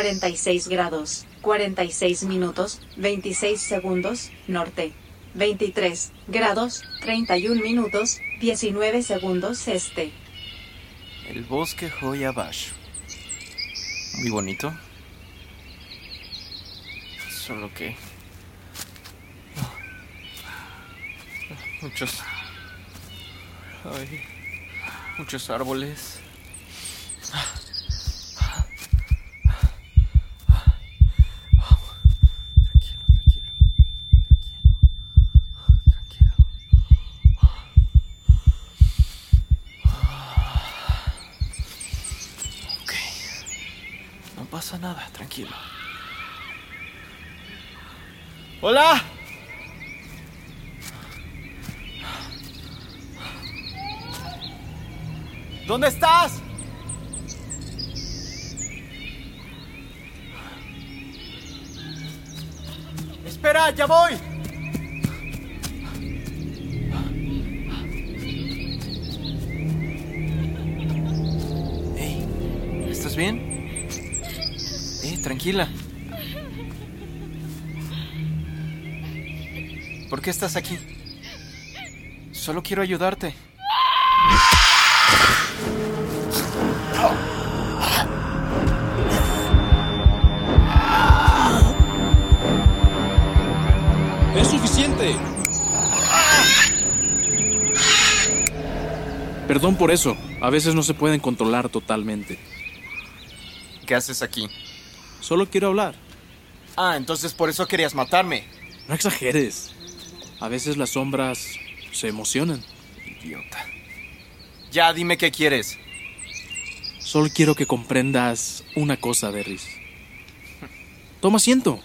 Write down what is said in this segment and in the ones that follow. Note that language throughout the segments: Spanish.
46 grados, 46 minutos, 26 segundos, norte. 23 grados, 31 minutos, 19 segundos este. El bosque Hoyabash. Muy bonito. Solo que... Muchos... Ay, muchos árboles. Pasa nada, tranquilo. ¡Hola! ¿Dónde estás? Espera, ya voy. Tranquila. ¿Por qué estás aquí? Solo quiero ayudarte. ¡Es suficiente! Perdón por eso. A veces no se pueden controlar totalmente. ¿Qué haces aquí? Solo quiero hablar. Ah, entonces por eso querías matarme. No exageres. A veces las sombras se emocionan. Idiota. Ya, dime qué quieres. Solo quiero que comprendas una cosa, Derris. Toma asiento.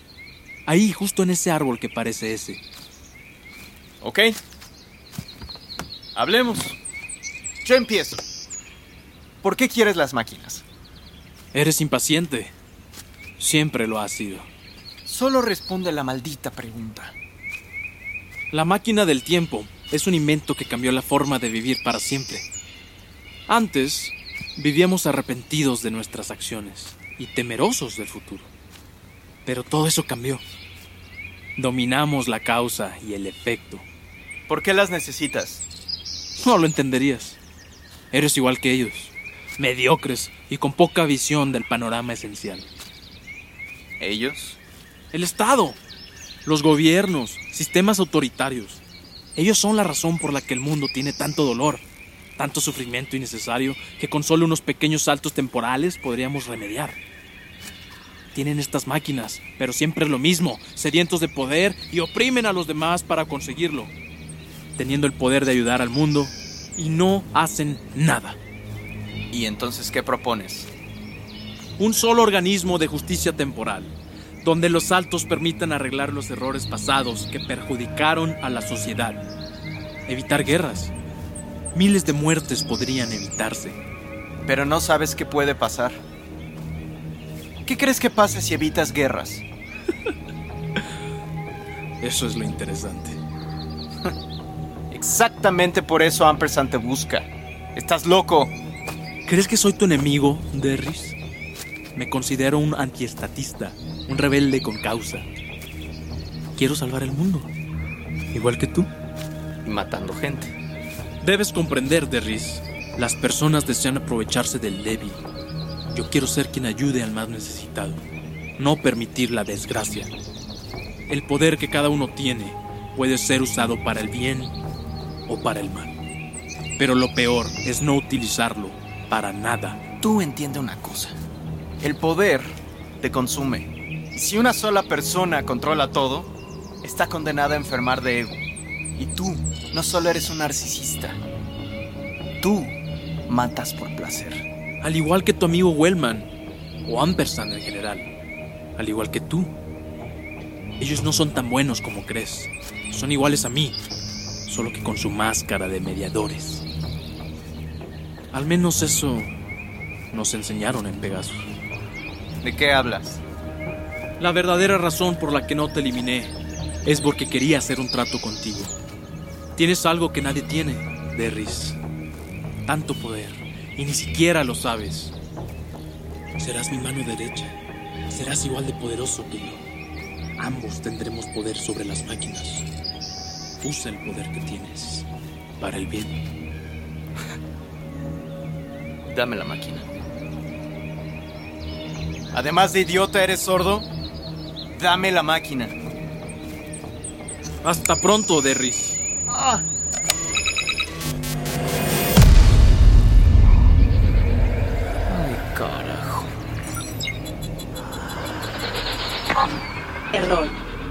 Ahí, justo en ese árbol que parece ese. ¿Ok? Hablemos. Yo empiezo. ¿Por qué quieres las máquinas? Eres impaciente. Siempre lo has sido. Solo responde la maldita pregunta. La máquina del tiempo es un invento que cambió la forma de vivir para siempre. Antes, vivíamos arrepentidos de nuestras acciones y temerosos del futuro. Pero todo eso cambió. Dominamos la causa y el efecto. ¿Por qué las necesitas? No lo entenderías. Eres igual que ellos, mediocres y con poca visión del panorama esencial. ¿Ellos? El Estado, los gobiernos, sistemas autoritarios. Ellos son la razón por la que el mundo tiene tanto dolor, tanto sufrimiento innecesario que con solo unos pequeños saltos temporales podríamos remediar. Tienen estas máquinas, pero siempre es lo mismo, sedientos de poder y oprimen a los demás para conseguirlo, teniendo el poder de ayudar al mundo y no hacen nada. ¿Y entonces qué propones? Un solo organismo de justicia temporal, donde los altos permitan arreglar los errores pasados que perjudicaron a la sociedad. Evitar guerras. Miles de muertes podrían evitarse. Pero no sabes qué puede pasar. ¿Qué crees que pase si evitas guerras? Eso es lo interesante. Exactamente por eso Ampersand te busca. Estás loco. ¿Crees que soy tu enemigo, Derris? Me considero un antiestatista, un rebelde con causa. Quiero salvar el mundo, igual que tú. Matando gente. Debes comprender, Derris. Las personas desean aprovecharse del débil. Yo quiero ser quien ayude al más necesitado, no permitir la desgracia. El poder que cada uno tiene puede ser usado para el bien o para el mal. Pero lo peor es no utilizarlo para nada. Tú entiende una cosa. El poder te consume. Si una sola persona controla todo, está condenada a enfermar de ego. Y tú no solo eres un narcisista. Tú matas por placer. Al igual que tu amigo Wellman, o Ampersand en general. Al igual que tú. Ellos no son tan buenos como crees. Son iguales a mí, solo que con su máscara de mediadores. Al menos eso nos enseñaron en Pegasus. ¿De qué hablas? La verdadera razón por la que no te eliminé es porque quería hacer un trato contigo. Tienes algo que nadie tiene, Derris. Tanto poder, y ni siquiera lo sabes. Serás mi mano derecha, serás igual de poderoso que yo. Ambos tendremos poder sobre las máquinas. Usa el poder que tienes para el bien. Dame la máquina. Además de idiota, ¿eres sordo? Dame la máquina. Hasta pronto, Derris. Ah. Ay, carajo. Error.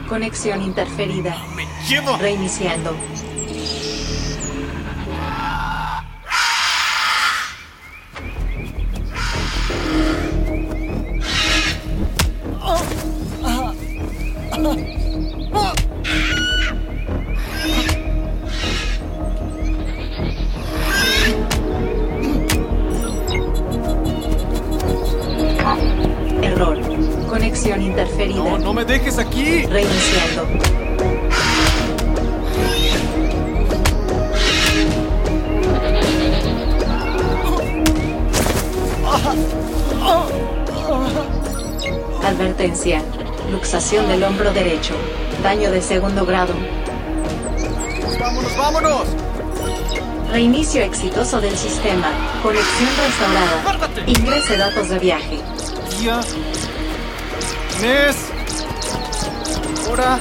Conexión interferida. ¡Me llevo! Reiniciando. No, me dejes aquí. Reiniciando. Advertencia. Luxación del hombro derecho. Daño de segundo grado. Vámonos, vámonos. Reinicio exitoso del sistema. Conexión restaurada. Ingrese datos de viaje. Tía. Inés. Oder?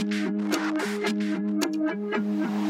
Thank Thank you.